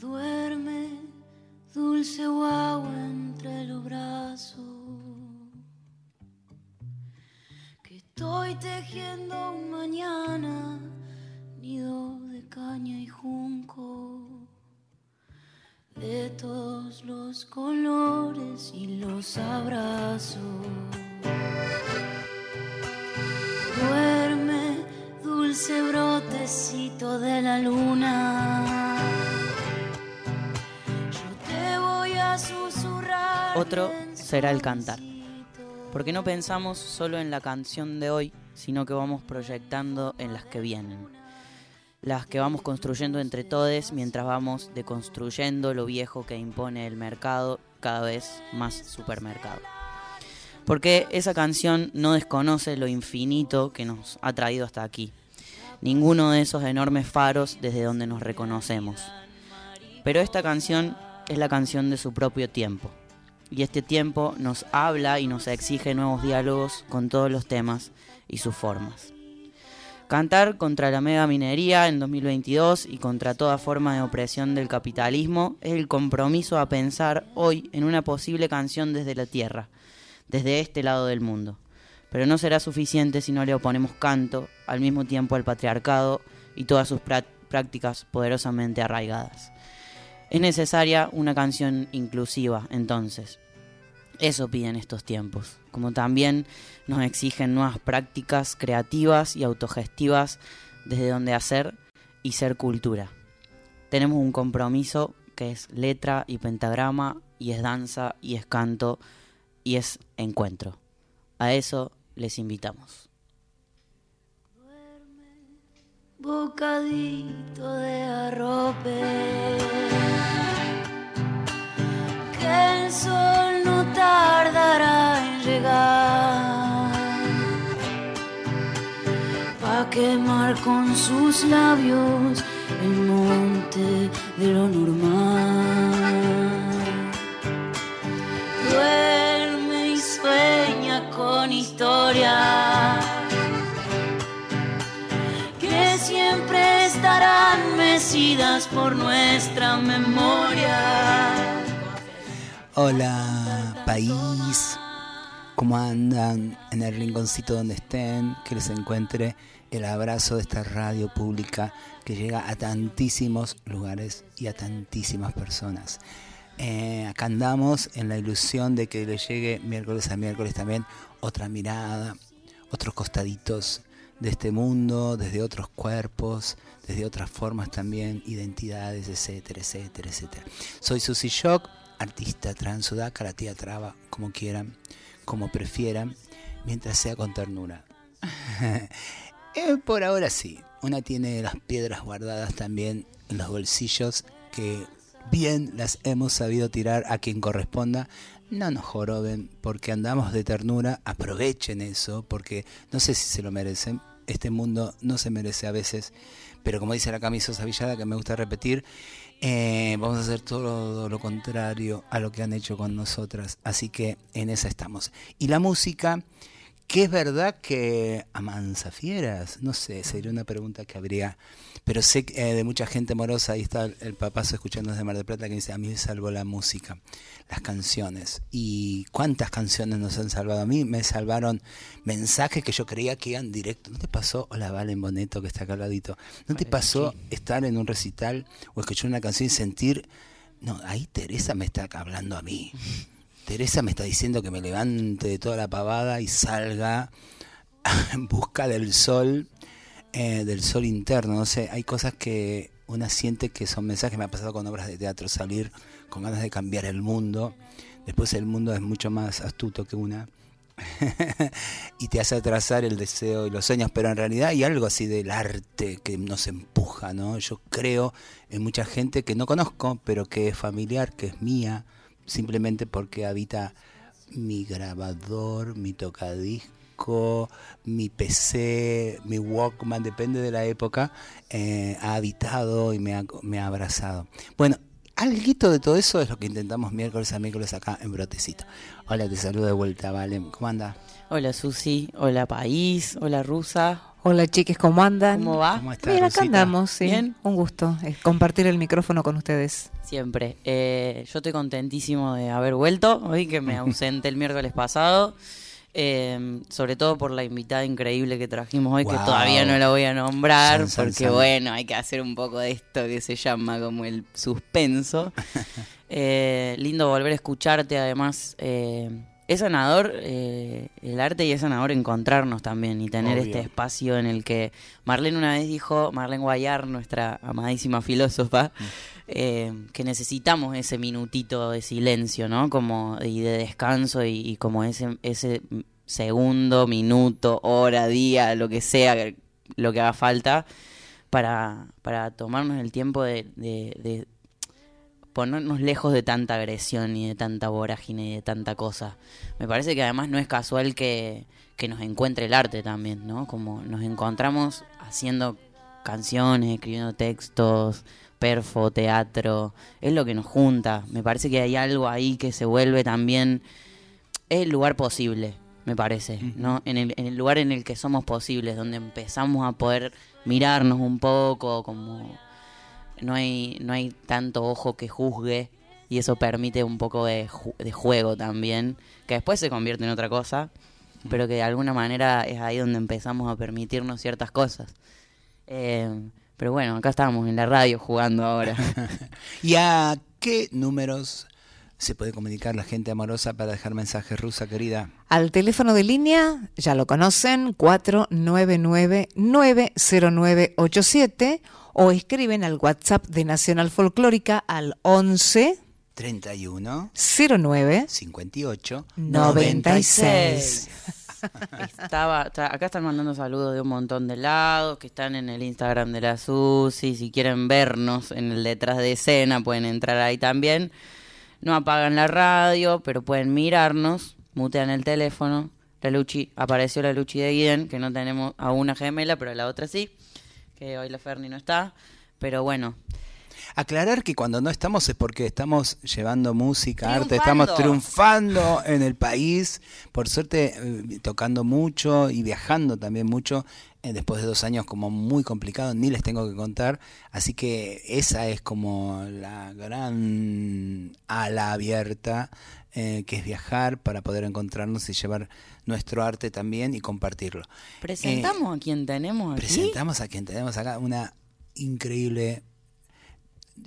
Duerme, dulce guau entre los brazos. Que estoy tejiendo un mañana, Otro será el cantar. Porque no pensamos solo en la canción de hoy, sino que vamos proyectando en las que vienen. Las que vamos construyendo entre todos mientras vamos deconstruyendo lo viejo que impone el mercado, cada vez más supermercado. Porque esa canción no desconoce lo infinito que nos ha traído hasta aquí. Ninguno de esos enormes faros desde donde nos reconocemos. Pero esta canción es la canción de su propio tiempo. Y este tiempo nos habla y nos exige nuevos diálogos con todos los temas y sus formas. Cantar contra la mega minería en 2022 y contra toda forma de opresión del capitalismo es el compromiso a pensar hoy en una posible canción desde la tierra, desde este lado del mundo. Pero no será suficiente si no le oponemos canto al mismo tiempo al patriarcado y todas sus prácticas poderosamente arraigadas. Es necesaria una canción inclusiva, entonces. Eso piden estos tiempos, como también nos exigen nuevas prácticas creativas y autogestivas desde donde hacer y ser cultura. Tenemos un compromiso que es letra y pentagrama, y es danza, y es canto, y es encuentro. A eso les invitamos. Bocadito de arrope. Que el sol no tardará en llegar. Pa' quemar con sus labios el monte de lo normal. Duerme y sueña con historia estarán mecidas por nuestra memoria. Hola, país. ¿Cómo andan en el rinconcito donde estén? Que les encuentre el abrazo de esta radio pública que llega a tantísimos lugares y a tantísimas personas. Eh, acá andamos en la ilusión de que le llegue miércoles a miércoles también otra mirada, otros costaditos de este mundo, desde otros cuerpos, desde otras formas también, identidades, etcétera, etcétera, etcétera. Soy Susi Shock, artista trans sudaca, la tía traba, como quieran, como prefieran, mientras sea con ternura. Eh, por ahora sí, una tiene las piedras guardadas también en los bolsillos que bien las hemos sabido tirar a quien corresponda. No nos joroben porque andamos de ternura, aprovechen eso porque no sé si se lo merecen. Este mundo no se merece a veces, pero como dice la camisa Villada, que me gusta repetir, eh, vamos a hacer todo lo contrario a lo que han hecho con nosotras. Así que en esa estamos. Y la música que es verdad que amansa fieras, no sé, sería una pregunta que habría, pero sé eh, de mucha gente morosa, ahí está el papazo escuchando desde Mar del Plata que dice, a mí me salvó la música, las canciones, y cuántas canciones nos han salvado, a mí me salvaron mensajes que yo creía que iban directo, ¿no te pasó, hola Valen Boneto que está acá al ladito, ¿no te pasó estar en un recital o escuchar una canción y sentir, no, ahí Teresa me está hablando a mí? Teresa me está diciendo que me levante de toda la pavada y salga en busca del sol, eh, del sol interno. No sé, hay cosas que una siente que son mensajes. Me ha pasado con obras de teatro, salir con ganas de cambiar el mundo. Después el mundo es mucho más astuto que una. y te hace atrasar el deseo y los sueños, pero en realidad hay algo así del arte que nos empuja, ¿no? Yo creo en mucha gente que no conozco, pero que es familiar, que es mía, simplemente porque habita mi grabador, mi tocadisco, mi PC, mi Walkman, depende de la época, eh, ha habitado y me ha, me ha abrazado. Bueno, algo de todo eso es lo que intentamos miércoles a miércoles acá en Brotecito. Hola, te saludo de vuelta, Vale. ¿Cómo anda? Hola, Susi. Hola, país. Hola, Rusa. Hola chiques, ¿cómo andan? ¿Cómo va? ¿Cómo estás, Bien, acá Rosita? andamos, sí. Bien. Un gusto eh, compartir el micrófono con ustedes. Siempre. Eh, yo estoy contentísimo de haber vuelto hoy, que me ausenté el miércoles pasado. Eh, sobre todo por la invitada increíble que trajimos hoy, que todavía no la voy a nombrar, San, san, porque san. bueno, hay que hacer un poco de esto que se llama como el suspenso. Eh, lindo volver a escucharte, además. Es sanador eh, el arte y es sanador encontrarnos también y tener Obvio. este espacio en el que Marlene una vez dijo, Marlene Guayar, nuestra amadísima filósofa, eh, que necesitamos ese minutito de silencio, ¿no? Como y de descanso y, y como ese ese segundo, minuto, hora, día, lo que sea, lo que haga falta para, para tomarnos el tiempo de, de- de ponernos lejos de tanta agresión y de tanta vorágine y de tanta cosa. Me parece que además no es casual que, que nos encuentre el arte también, ¿no? Como nos encontramos haciendo canciones, escribiendo textos, perfo, teatro, es lo que nos junta. Me parece que hay algo ahí que se vuelve también es el lugar posible, me parece, ¿no? En el, en el lugar en el que somos posibles, donde empezamos a poder mirarnos un poco, como no hay, no hay tanto ojo que juzgue y eso permite un poco de, ju- de juego también, que después se convierte en otra cosa, pero que de alguna manera es ahí donde empezamos a permitirnos ciertas cosas. Eh, pero bueno, acá estamos en la radio jugando ahora. ¿Y a qué números se puede comunicar la gente amorosa para dejar mensajes rusa querida? Al teléfono de línea, ya lo conocen, 499-90987 o escriben al WhatsApp de Nacional Folclórica al 11 31 09 58 96. Estaba, está- acá están mandando saludos de un montón de lados, que están en el Instagram de la Susi, si quieren vernos en el detrás de escena pueden entrar ahí también. No apagan la radio, pero pueden mirarnos, mutean el teléfono. La Luchi, apareció la Luchi de Guiden, que no tenemos a una gemela, pero a la otra sí, que hoy la Ferni no está. Pero bueno, Aclarar que cuando no estamos es porque estamos llevando música, arte, estamos triunfando en el país, por suerte eh, tocando mucho y viajando también mucho, eh, después de dos años como muy complicado, ni les tengo que contar, así que esa es como la gran ala abierta, eh, que es viajar para poder encontrarnos y llevar nuestro arte también y compartirlo. presentamos a quien tenemos aquí. Presentamos a quien tenemos acá una increíble.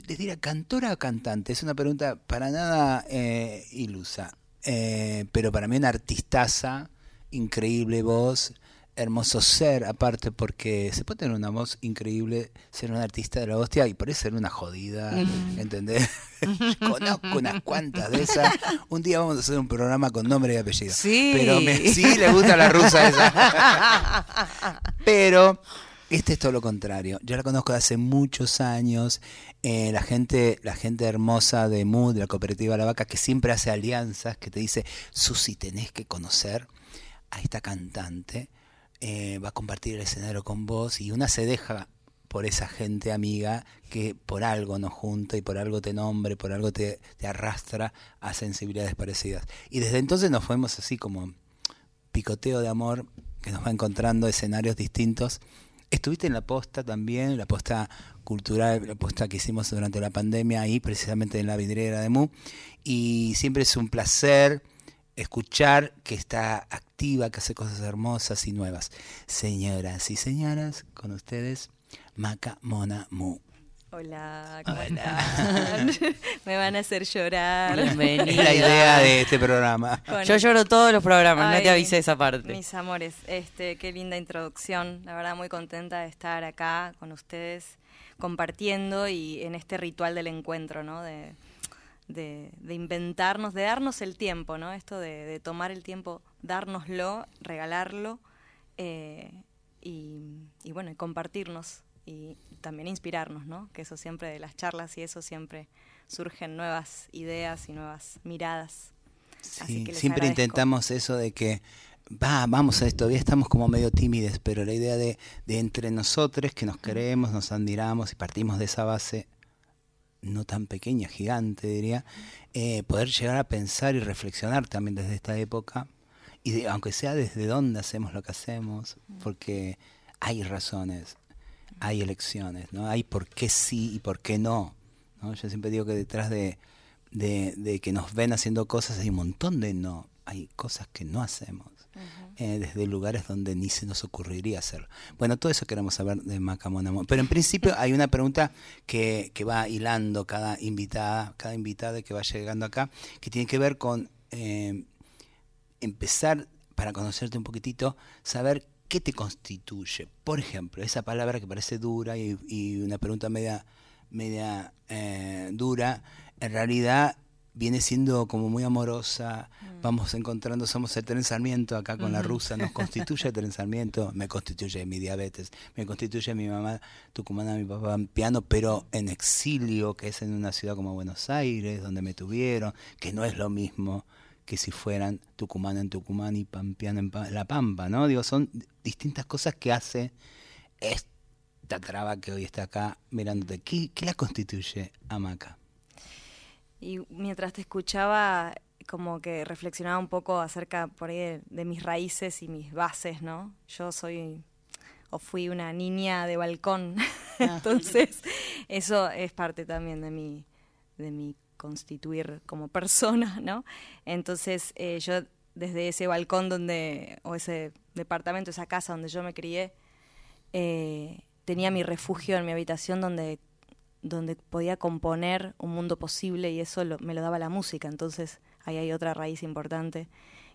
Les diría, ¿cantora o cantante? Es una pregunta para nada eh, ilusa. Eh, pero para mí una artistaza, increíble voz, hermoso ser, aparte porque se puede tener una voz increíble, ser un artista de la hostia y por eso ser una jodida, ¿entendés? Conozco unas cuantas de esas. Un día vamos a hacer un programa con nombre y apellido. Sí. Pero me, sí, le gusta la rusa esa. Pero este es todo lo contrario. Yo la conozco de hace muchos años. Eh, la gente, la gente hermosa de MUD, de la cooperativa La Vaca, que siempre hace alianzas, que te dice, Susi, tenés que conocer a esta cantante. Eh, va a compartir el escenario con vos y una se deja por esa gente amiga que por algo nos junta y por algo te nombre, por algo te, te arrastra a sensibilidades parecidas. Y desde entonces nos fuimos así como picoteo de amor que nos va encontrando escenarios distintos. Estuviste en la posta también, la posta cultural, la posta que hicimos durante la pandemia ahí, precisamente en la vidriera de Mu. Y siempre es un placer escuchar que está activa, que hace cosas hermosas y nuevas. Señoras y señoras, con ustedes, Maca Mona Mu. Hola, ¿cómo están? Me van a hacer llorar. Bienvenida. Es la idea de este programa. Yo lloro todos los programas, no te Ay, avisé esa parte. Mis amores, este, qué linda introducción. La verdad, muy contenta de estar acá con ustedes compartiendo y en este ritual del encuentro, ¿no? De, de, de inventarnos, de darnos el tiempo, ¿no? Esto de, de tomar el tiempo, dárnoslo, regalarlo eh, y, y bueno, y compartirnos y también inspirarnos, ¿no? Que eso siempre de las charlas y eso siempre surgen nuevas ideas y nuevas miradas. Así Sí, que siempre agradezco. intentamos eso de que, va, vamos a esto, todavía estamos como medio tímides, pero la idea de, de entre nosotros, que nos queremos, nos admiramos y partimos de esa base no tan pequeña, gigante diría, eh, poder llegar a pensar y reflexionar también desde esta época, y de- aunque sea desde dónde hacemos lo que hacemos, porque hay razones, hay elecciones, ¿no? Hay por qué sí y por qué no. ¿no? Yo siempre digo que detrás de, de, de que nos ven haciendo cosas hay un montón de no. Hay cosas que no hacemos. Eh, desde lugares donde ni se nos ocurriría hacerlo. Bueno, todo eso queremos saber de Macamonamo. Pero en principio hay una pregunta que, va hilando cada invitada, cada invitada que va llegando acá, que tiene que ver con eh, empezar, para conocerte un poquitito, saber qué te constituye. Por ejemplo, esa palabra que parece dura y, y una pregunta media, media eh, dura, en realidad viene siendo como muy amorosa, vamos encontrando, somos el tren Sarmiento acá con la rusa, nos constituye el tren Sarmiento, me constituye mi diabetes, me constituye mi mamá tucumana, mi papá piano, pero en exilio, que es en una ciudad como Buenos Aires, donde me tuvieron, que no es lo mismo que si fueran tucumana en Tucumán y pampeano en La Pampa, ¿no? Digo, son distintas cosas que hace esta traba que hoy está acá mirándote. ¿Qué, qué la constituye a Maca? Y mientras te escuchaba, como que reflexionaba un poco acerca por ahí de, de mis raíces y mis bases, ¿no? Yo soy o fui una niña de balcón, entonces eso es parte también de mi, de mi constituir como persona, ¿no? Entonces eh, yo desde ese balcón donde, o ese departamento, esa casa donde yo me crié, eh, tenía mi refugio en mi habitación donde donde podía componer un mundo posible y eso lo- me lo daba la música. Entonces ahí hay otra raíz importante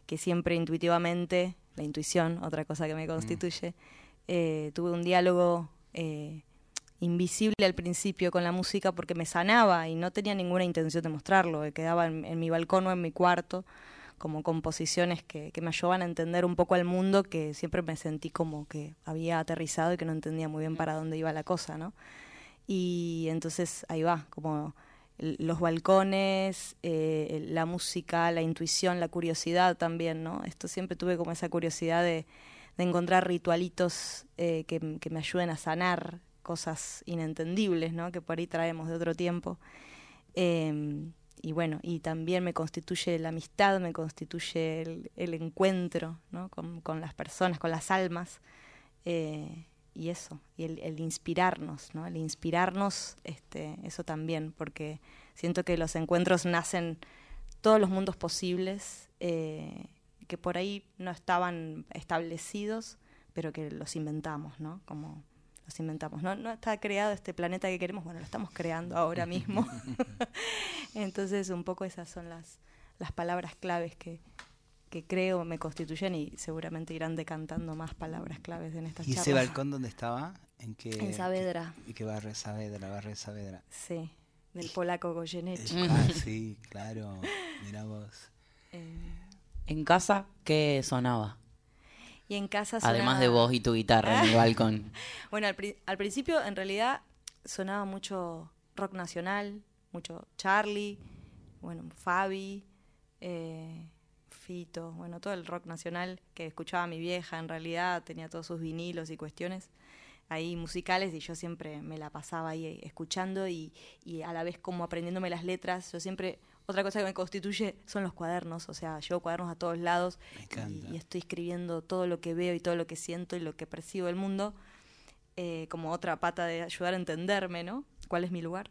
que siempre intuitivamente, la intuición, otra cosa que me constituye, eh, tuve un diálogo eh, invisible al principio con la música porque me sanaba y no tenía ninguna intención de mostrarlo. eh, Quedaba en, en mi balcón o en mi cuarto como composiciones que, que me ayudaban a entender un poco al mundo que siempre me sentí como que había aterrizado y que no entendía muy bien para dónde iba la cosa, ¿no? Y entonces ahí va, como los balcones, eh, la música, la intuición, la curiosidad también, ¿no? Esto siempre tuve como esa curiosidad de, de encontrar ritualitos eh, que, que me ayuden a sanar cosas inentendibles, ¿no? Que por ahí traemos de otro tiempo. Eh, y bueno, y también me constituye la amistad, me constituye el, encuentro, ¿no? Con, con las personas, con las almas. Eh, y eso, y el, el inspirarnos, ¿no? El inspirarnos, este, eso también, porque siento que los encuentros nacen todos los mundos posibles, eh, que por ahí no estaban establecidos, pero que los inventamos, ¿no? Como los inventamos. No, no está creado este planeta que queremos, bueno, lo estamos creando ahora mismo. Entonces, un poco esas son las, las palabras claves que, que creo me constituyen y seguramente irán decantando más palabras claves en estas ¿Y ese balcón dónde estaba? ¿En qué? En Saavedra. ¿Y qué barrio Saavedra? Barrio Saavedra. Sí, del polaco Goyeneche. Ah, sí, claro. Mira vos. Eh, En casa, ¿qué sonaba? y en casa Además de vos y tu guitarra en el balcón. Bueno, al, pri- al principio en realidad sonaba mucho rock nacional, mucho Charlie, bueno, Fabi, eh, Fito, bueno, todo el rock nacional que escuchaba mi vieja en realidad, tenía todos sus vinilos y cuestiones ahí musicales y yo siempre me la pasaba ahí eh, escuchando y, y a la vez como aprendiéndome las letras. Yo siempre, otra cosa que me constituye son los cuadernos, o sea, llevo cuadernos a todos lados Me y, y estoy escribiendo todo lo que veo y todo lo que siento y lo que percibo del mundo eh, como otra pata de ayudar a entenderme, ¿no? ¿Cuál es mi lugar?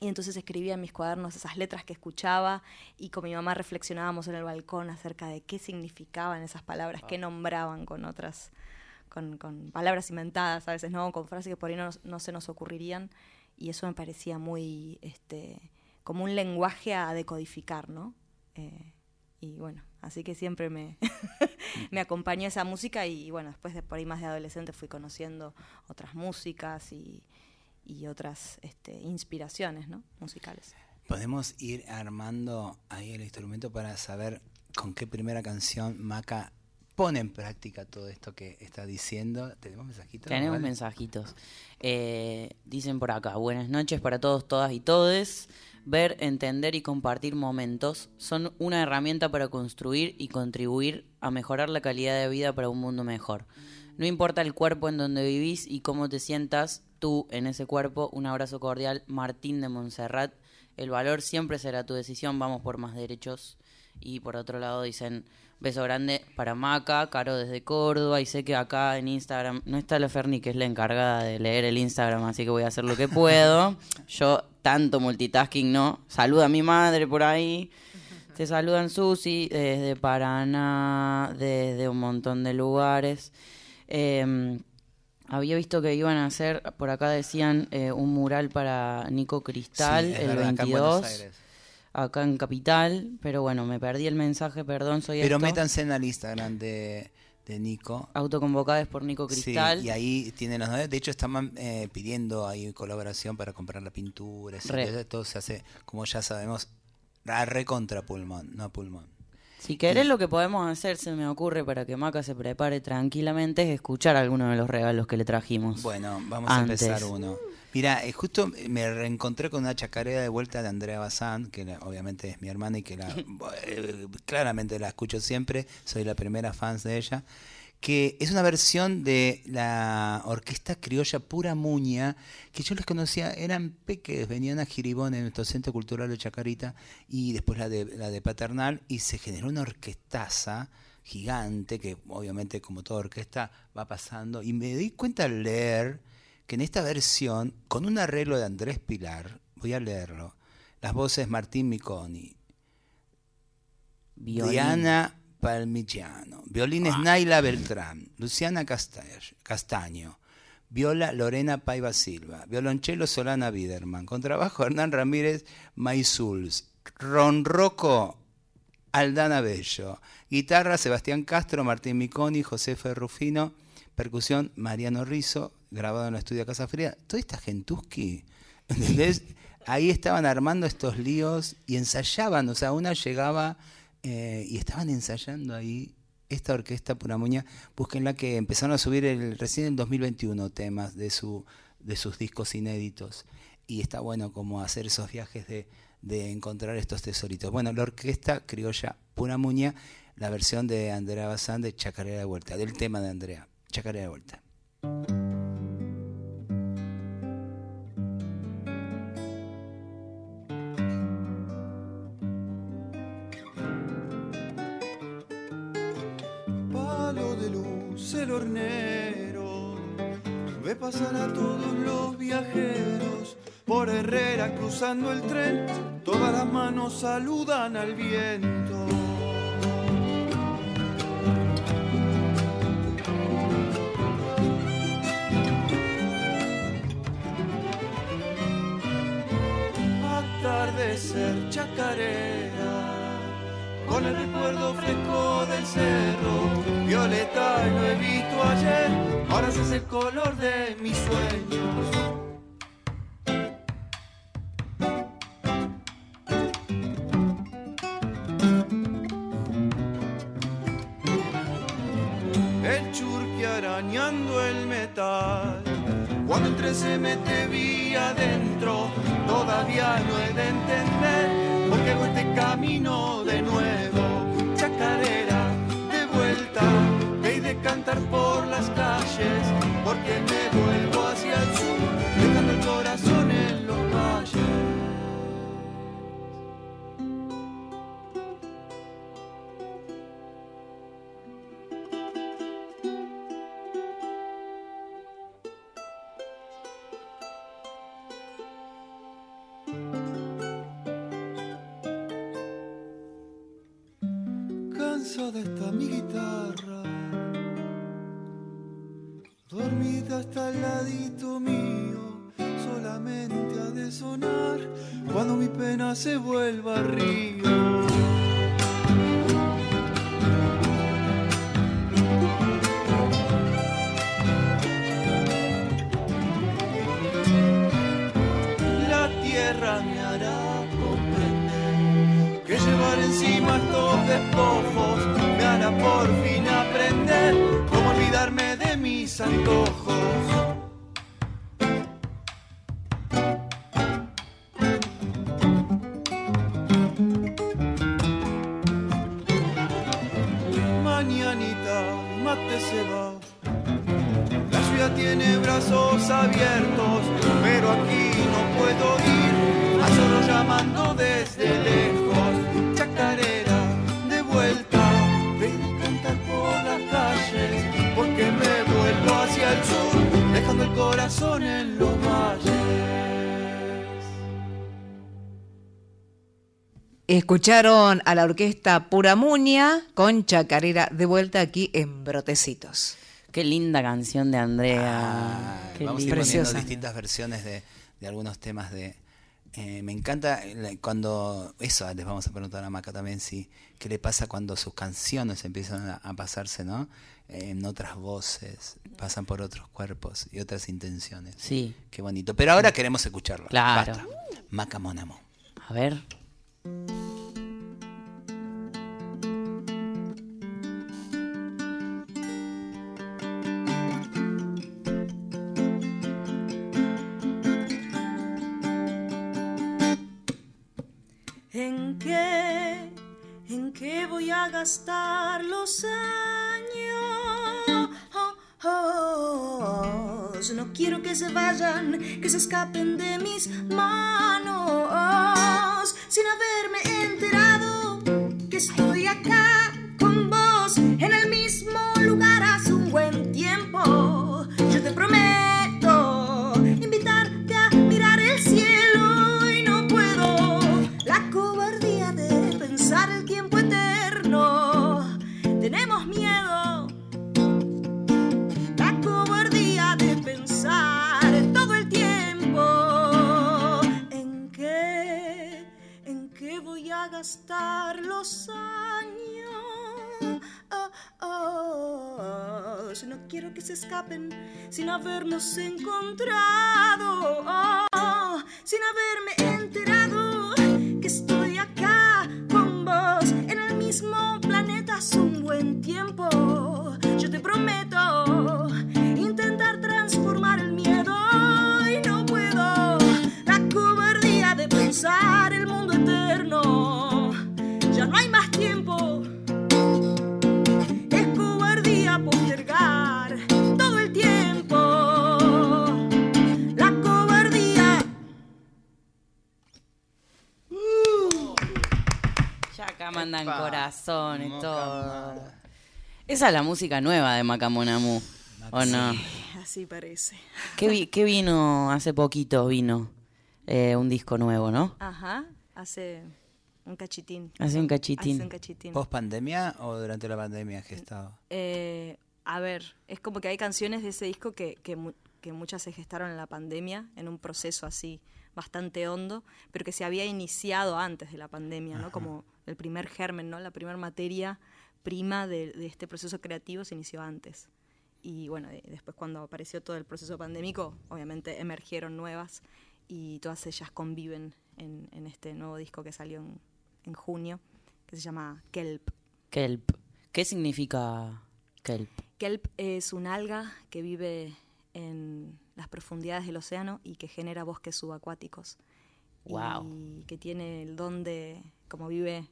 Y entonces escribía en mis cuadernos esas letras que escuchaba y con mi mamá reflexionábamos en el balcón acerca de qué significaban esas palabras, qué nombraban con otras, con, con palabras inventadas a veces, ¿no? Con frases que por ahí no, no se nos ocurrirían y eso me parecía muy, este, como un lenguaje a decodificar, ¿no? Eh, y bueno, así que siempre me, me acompañó esa música y bueno, después de por ahí más de adolescente fui conociendo otras músicas y, y otras este, inspiraciones ¿no? musicales. Podemos ir armando ahí el instrumento para saber con qué primera canción Maca pone en práctica todo esto que está diciendo. ¿Tenemos mensajitos? Tenemos Vale. mensajitos. Eh, dicen por acá, buenas noches para todos, todas y todes. Ver, entender y compartir momentos son una herramienta para construir y contribuir a mejorar la calidad de vida para un mundo mejor. No importa el cuerpo en donde vivís y cómo te sientas tú en ese cuerpo, un abrazo cordial, Martín de Montserrat. El valor siempre será tu decisión, vamos por más derechos. Y por otro lado dicen, beso grande para Maca, Caro desde Córdoba. Y sé que acá en Instagram no está la Ferni, que es la encargada de leer el Instagram, así que voy a hacer lo que puedo. Yo tanto multitasking no. Saluda a mi madre por ahí. Te saludan Susi desde Paraná, desde un montón de lugares. Eh, había visto que iban a hacer, por acá decían, eh, un mural para Nico Cristal Sí, el verdad, acá en Buenos 22, Aires. acá en Capital, pero bueno, me perdí el mensaje, perdón, soy Pero esto. métanse en el Instagram de, de Nico. Autoconvocadas por Nico Cristal. Sí, y ahí tienen los novedades. De hecho, están eh, pidiendo ahí colaboración para comprar la pintura. Todo se hace, como ya sabemos, a recontra pulmón, no a pulmón. Si querés, lo que podemos hacer, se me ocurre, para que Maca se prepare tranquilamente, es escuchar alguno de los regalos que le trajimos. Bueno, vamos Antes. a empezar uno. Mira, eh, justo me reencontré con una chacarera de vuelta de Andrea Bazán, que la- obviamente es mi hermana y que la, eh, claramente la escucho siempre, soy la primera fan de ella, que es una versión de la orquesta criolla Pura Muña, que yo les conocía, eran peques, venían a Giribón en nuestro centro cultural de Chacarita, y después la de, la de Paternal, y se generó una orquestaza gigante, que obviamente como toda orquesta va pasando, y me di cuenta al leer que en esta versión, con un arreglo de Andrés Pilar, voy a leerlo, las voces Martín Miconi, Violín. Diana Palmigiano, violines Naila Beltrán, Luciana Casta- Castaño, viola Lorena Paiva Silva, violonchelo Solana Biderman, contrabajo Hernán Ramírez Maizuls, ronroco Aldana Bello, guitarra Sebastián Castro, Martín Miconi, José Ferrufino, percusión Mariano Rizzo, grabado en el estudio Casa Fría. Toda esta gentuski, ¿entendés? Ahí estaban armando estos líos y ensayaban, o sea, una llegaba eh, y estaban ensayando ahí esta orquesta Pura Muña. Búsquenla que empezaron a subir el, recién en 2021 temas de, su, de sus discos inéditos. Y está bueno como hacer esos viajes de, de encontrar estos tesoritos. Bueno, la orquesta criolla Pura Muña, la versión de Andrea Bazán de Chacarera de Vuelta, del tema de Andrea, Chacarera de Vuelta. Ve pasar a todos los viajeros por Herrera cruzando el tren. Todas las manos saludan al viento. Atardecer chacarera con el recuerdo fresco del cerro, violeta lo he visto ayer, ahora es el color de mis sueños. abiertos, pero aquí no puedo ir, a solo llamando desde lejos, chacarera de vuelta, ven a cantar por las calles, porque me vuelvo hacia el sur, dejando el corazón en los valles. Escucharon a la orquesta Puramuña con Chacarera de vuelta aquí en Brotecitos. Qué linda canción de Andrea. Ah, Qué vamos a ir poniendo distintas versiones de, de algunos temas de... eh, me encanta la- cuando... Eso les vamos a preguntar a Maca también, si qué le pasa cuando sus canciones empiezan a, a pasarse, ¿no? En otras voces, pasan por otros cuerpos y otras intenciones. Sí. Qué bonito. Pero ahora queremos escucharlo. Claro. Basta. Maca Monamo. A ver. Gastar los años? No quiero que se vayan, que se escapen de mis manos sin haberme quiero que se escapen sin habernos encontrado. Oh, sin haberme enterado que estoy acá con vos en el mismo planeta hace un buen tiempo. Yo te prometo intentar transformar el miedo y no puedo. La cobardía de pensar acá mandan Epa. corazones, todo. Esa es la música nueva de Macamonamu. ¿O no? Así parece. ¿Qué, vi- qué vino hace poquito? Vino eh, un disco nuevo, ¿no? Ajá, hace un cachitín. Hace un cachitín. Hace un cachitín. ¿Post pandemia o durante la pandemia que estaba? Eh, a ver, es como que hay canciones de ese disco que, que, que muchas se gestaron en la pandemia, en un proceso así bastante hondo, pero que se había iniciado antes de la pandemia, ¿no? Como el primer germen, ¿no? La primera materia prima de, de este proceso creativo se inició antes. Y bueno, de- después cuando apareció todo el proceso pandémico, obviamente emergieron nuevas y todas ellas conviven en, en este nuevo disco que salió en, en junio, que se llama Kelp. Kelp. ¿Qué significa kelp? Kelp es un alga que vive en las profundidades del océano y que genera bosques subacuáticos. Guau. Y que tiene el don de, como vive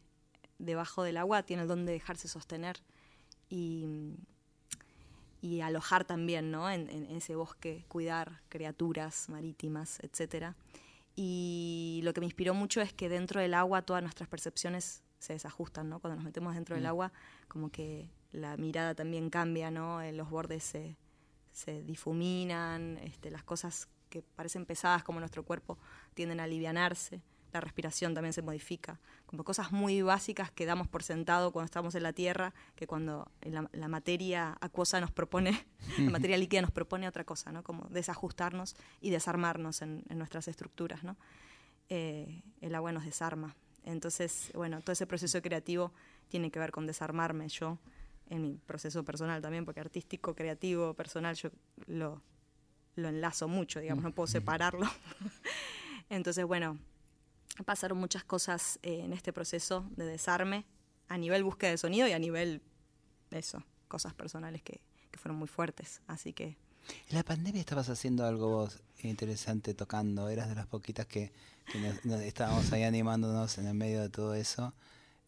debajo del agua, tiene el don de dejarse sostener y, y alojar también, ¿no? En, en ese bosque, cuidar criaturas marítimas, etcétera. Y lo que me inspiró mucho es que dentro del agua todas nuestras percepciones se desajustan, ¿no? Cuando nos metemos dentro del agua, como que la mirada también cambia, ¿no? Eh, Los bordes se, se difuminan, este, las cosas que parecen pesadas como nuestro cuerpo tienden a alivianarse, la respiración también se modifica, como cosas muy básicas que damos por sentado cuando estamos en la tierra, que cuando la, la materia acuosa nos propone, la materia líquida nos propone otra cosa, ¿no? Como desajustarnos y desarmarnos en, en nuestras estructuras, ¿no? Eh, el agua nos desarma. Entonces, bueno, todo ese proceso creativo tiene que ver con desarmarme yo, en mi proceso personal también, porque artístico, creativo, personal, yo lo, lo enlazo mucho, digamos, no puedo separarlo. Entonces, bueno, pasaron muchas cosas eh, en este proceso de desarme, a nivel búsqueda de sonido y a nivel, eso, cosas personales que, que fueron muy fuertes. Así que, En la pandemia estabas haciendo algo vos interesante tocando, eras de las poquitas que, que nos- nos- estábamos ahí animándonos en el medio de todo eso.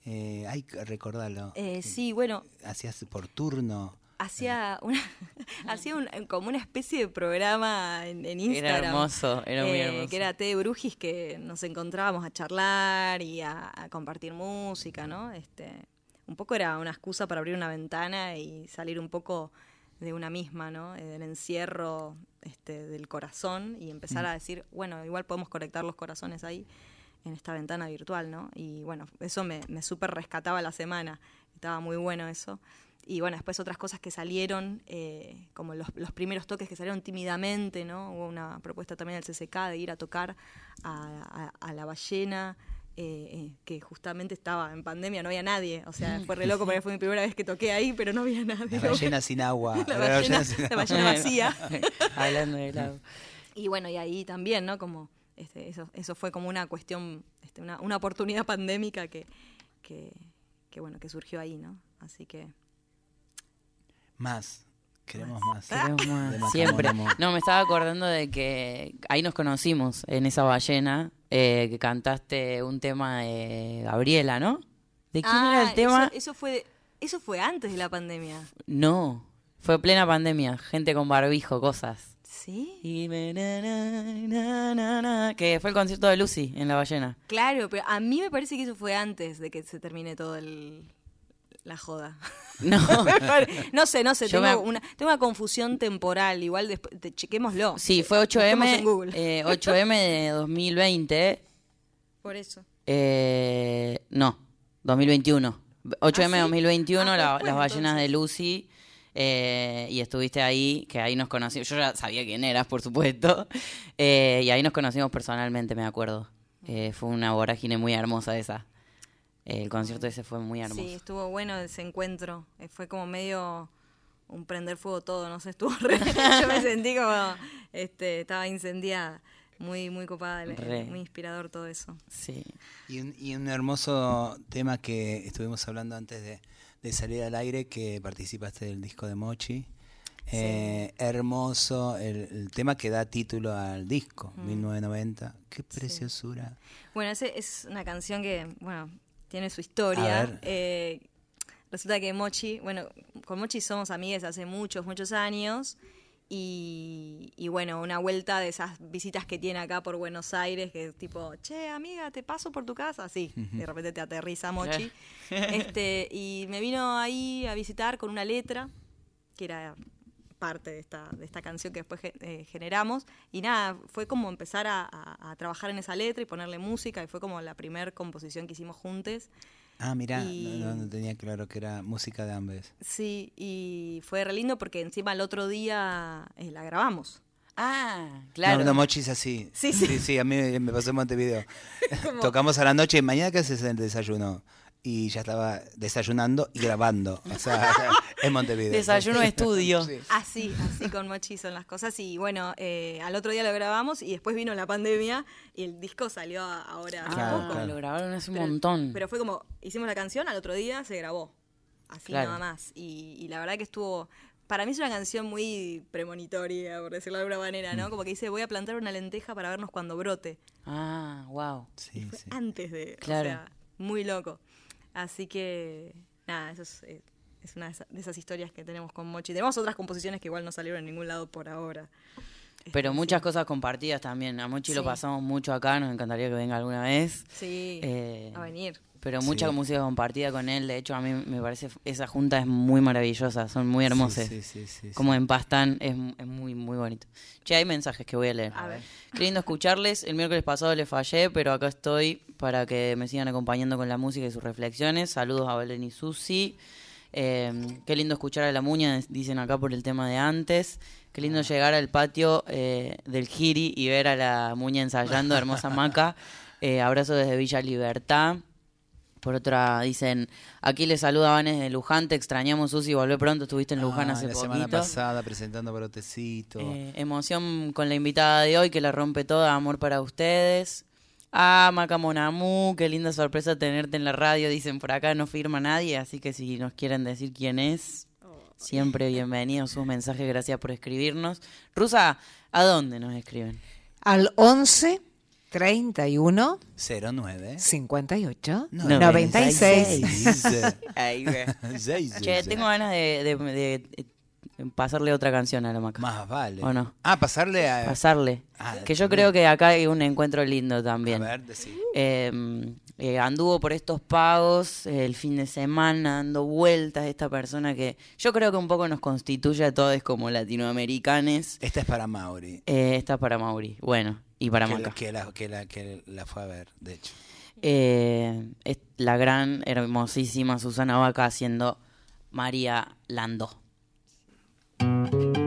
Eh, hay que recordarlo. eh, sí, bueno, Hacías por turno. hacía una hacía un- como una especie de programa en, en Instagram. Era hermoso, era muy eh, hermoso. Que era T de Brujis, que nos encontrábamos a charlar y a, a compartir música, ¿no? Este, un poco era una excusa para abrir una ventana y salir un poco de una misma, ¿no? Eh, del encierro este, del corazón y empezar a decir, bueno, igual podemos conectar los corazones ahí. En esta ventana virtual, ¿no? Y bueno, eso me, me súper rescataba la semana, estaba muy bueno eso. Y bueno, después otras cosas que salieron, eh, como los, los primeros toques que salieron tímidamente, ¿no? Hubo una propuesta también del CCK de ir a tocar a, a- a la ballena, eh, eh, que justamente estaba en pandemia, no había nadie. O sea, fue re loco porque fue mi primera vez que toqué ahí, pero no había nadie. La ballena sin agua. La ballena, sin la agua. ballena vacía. Hablando del agua. Y bueno, y ahí también, ¿no? Como este, eso, eso fue como una cuestión, este, una, una oportunidad pandémica que, que, que, bueno, que surgió ahí, ¿no? Así que Más. Queremos más. Queremos más, siempre. No, me estaba acordando de que ahí nos conocimos en esa ballena, eh, que cantaste un tema de Gabriela, ¿no? ¿De quién era Ah, el tema? Eso, eso fue, eso fue antes de la pandemia. No, fue plena pandemia, gente con barbijo, cosas. ¿Sí? Y me- na, na, na, na, na, que fue el concierto de Lucy en la ballena. Claro, pero a mí me parece que eso fue antes de que se termine todo el la joda. No, no sé, no sé, tengo, me- una, tengo una confusión temporal, igual después, te- chequémoslo. sí, fue Busquemos 8M, en Google. eh, 8M de 2020. Por eso. Eh, no, 2021. 8M ¿Ah, sí? 2021, Ah, fue la- después, las ballenas entonces. de Lucy. Eh, y estuviste ahí, que ahí nos conocimos. Yo ya sabía quién eras, por supuesto. eh, y ahí nos conocimos personalmente, me acuerdo. Eh, fue una vorágine muy hermosa esa. Eh, el concierto ese fue muy hermoso. Sí, estuvo bueno ese encuentro. Eh, Fue como medio un prender fuego todo, no sé, estuvo re- Yo me sentí como, este, estaba incendiada. Muy, muy copada, Re. muy inspirador todo eso. Sí. Y un, y un hermoso tema que estuvimos hablando antes de, de salir al aire, que participaste del disco de Mochi. Eh, hermoso, el, el tema que da título al disco, Mm. 1990. Qué preciosura. Bueno, ese es una canción que, bueno, tiene su A historia. Eh, resulta que Mochi, bueno, con Mochi somos amigues hace muchos, muchos años. Y, y bueno, una vuelta de esas visitas que tiene acá por Buenos Aires, que es tipo, che, amiga, te paso por tu casa. Sí, de repente te aterriza Mochi. este, y me vino ahí a visitar con una letra, que era parte de esta, de esta canción que después eh, generamos. Y nada, fue como empezar a, a- a trabajar en esa letra y ponerle música, y fue como la primera composición que hicimos juntos. Ah, mira, Y- no, no tenía claro que era música de ambos. Sí, y fue re lindo porque encima el otro día eh, la grabamos. Ah, claro. No, no, Mochi es así. Sí, sí. Sí, sí, a mí me pasó en Montevideo. Tocamos a la noche, mañana que haces el desayuno. Y ya estaba desayunando y grabando. O sea, en Montevideo. Desayuno estudio. Sí. Así, así con Mochi son las cosas. Y bueno, eh, al otro día lo grabamos y después vino la pandemia y el disco salió a- ahora hace Claro, Ah, poco. lo grabaron hace un Pero- montón. Pero fue como, hicimos la canción, al otro día se grabó. Así Claro. nada más. Y, y la verdad que estuvo. Para mí es una canción muy premonitoria, por decirlo de alguna manera, Mm. ¿no? Como que dice, voy a plantar una lenteja para vernos cuando brote. Ah, wow. Sí, Fue sí. antes de. Claro. O sea, muy loco. Así que, nada, eso es, eh, es una de esa- de esas historias que tenemos con Mochi. Tenemos otras composiciones que igual no salieron en ningún lado por ahora. Pero muchas cosas compartidas también. A Mochi lo pasamos mucho acá, nos encantaría que venga alguna vez. Sí, Eh, a venir. Pero mucha Sí. música compartida con él. De hecho, a mí me parece esa junta es muy maravillosa. Son muy hermosas. Sí, sí, sí, sí, Como empastan, es, es muy, muy bonito. Che, hay mensajes que voy a leer. A ver. Qué lindo escucharles. El miércoles pasado les fallé, pero acá estoy para que me sigan acompañando con la música y sus reflexiones. Saludos a Belén y Susi. Eh, qué lindo escuchar a la muña, dicen acá por el tema de antes. Qué lindo llegar al patio eh, del Giri y ver a la muña ensayando, hermosa maca. Eh, abrazo desde Villa Libertad. Por otra, dicen, aquí les saluda Vanes de Luján, te extrañamos Susi, volvé pronto, estuviste en Luján Ah, hace la poquito. semana pasada presentando Brotecito. Eh, emoción con la invitada de hoy que la rompe toda, amor para ustedes. Ah, Macamonamu, qué linda sorpresa tenerte en la radio, dicen por acá, no firma nadie, así que si nos quieren decir quién es, siempre bienvenidos sus mensajes, gracias por escribirnos. Rusa, ¿a dónde nos escriben? Al 11 31 09 58 No, 96. Ahí ve. Seis, Che, seis. tengo ganas de, de- de pasarle otra canción a la Maca. Más vale. ¿O no? Ah, pasarle a. Pasarle. Ah, que yo también. creo que acá hay un encuentro lindo también. A ver, decí. Eh, eh, anduvo por estos pagos eh, el fin de semana dando vueltas esta persona que yo creo que un poco nos constituye a todos como latinoamericanos. Esta es para Mauri. Eh, esta para Mauri, bueno, y para que, Maca. que, la, que, la, que la fue a ver, de hecho. Eh, es la gran, hermosísima Susana Vaca haciendo María Landó. La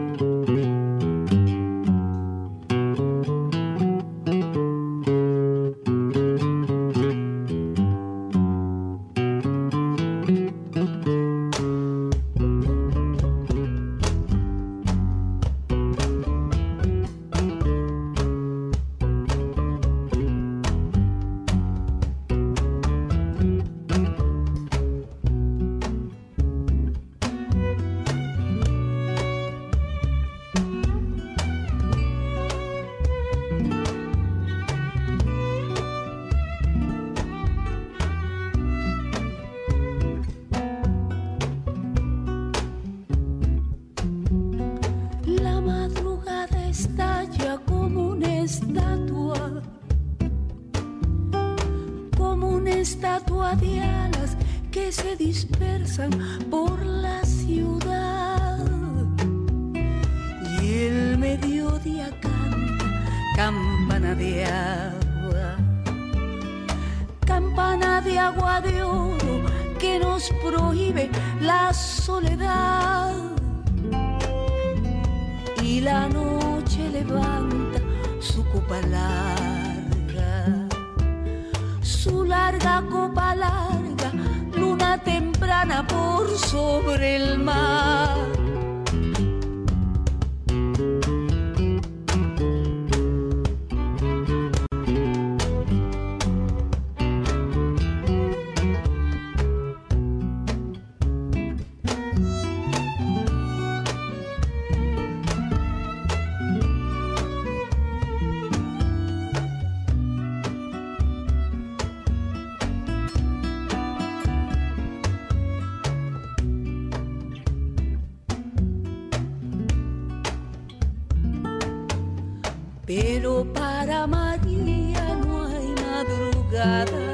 Pero para María no hay madrugada.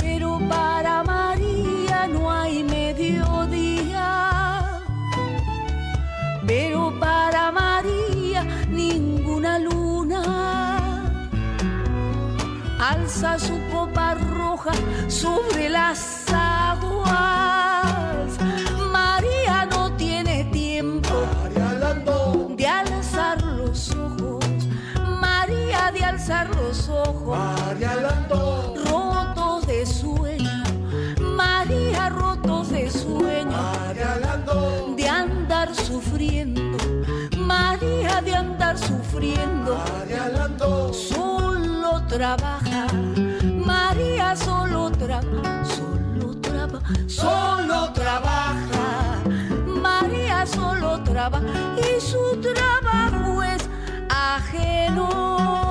Pero para María no hay mediodía. Pero para María ninguna luna alza su copa roja sobre las sufriendo. Solo trabaja. María solo trabaja. Solo trabaja. Solo trabaja. María solo trabaja y su trabajo es ajeno.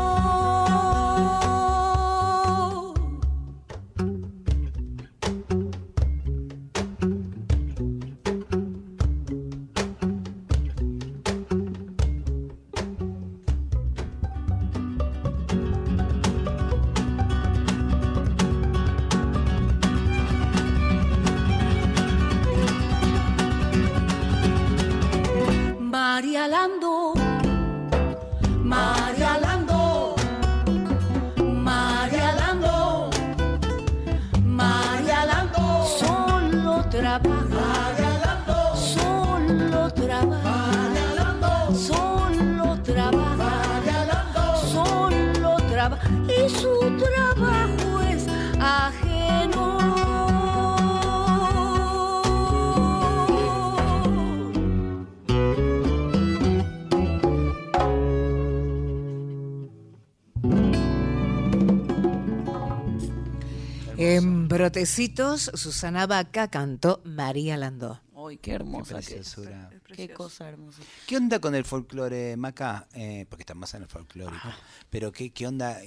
Brotecitos, Susana Vaca cantó María Landó. Uy, qué hermosa Qué preciosura. Qué cosa hermosa. ¿Qué onda con el folclore, Maca? Eh, porque está más en el folclórico. Ah. Pero ¿qué, qué onda?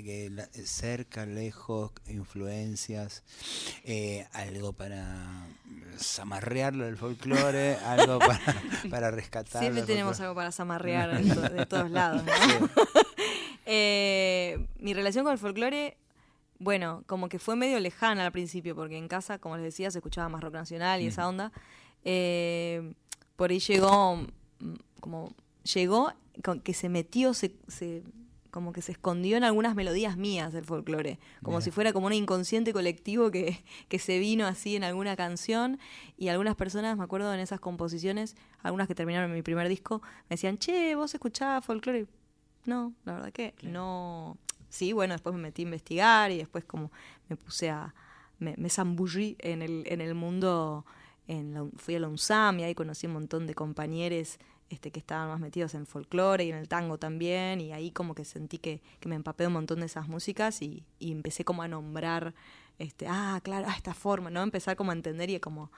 cerca, lejos, influencias, eh, algo para zamarrearlo del folclore, algo para, para rescatar. Siempre tenemos algo para zamarrear de todos lados. Eh, mi relación con el folclore, bueno, como que fue medio lejana al principio, porque en casa, como les decía, se escuchaba más rock nacional y esa onda. Eh, por ahí llegó, mm, como llegó, que se metió, se, se como que se escondió en algunas melodías mías del folclore, como si fuera como un inconsciente colectivo que, que, se vino así en alguna canción y algunas personas, me acuerdo en esas composiciones, algunas que terminaron en mi primer disco, me decían, che, vos escuchabas folclore. No, la verdad que no. Sí, bueno, después me metí a investigar y después como me puse a, me, me zambullí en el, en el mundo, en fui a la UNSAM y ahí conocí un montón de compañeros este, que estaban más metidos en folclore y en el tango también, y ahí como que sentí que, que me empapé un montón de esas músicas y, y, empecé como a nombrar, este, ah, claro, ah, esta forma, ¿no? Empezar como a entender y como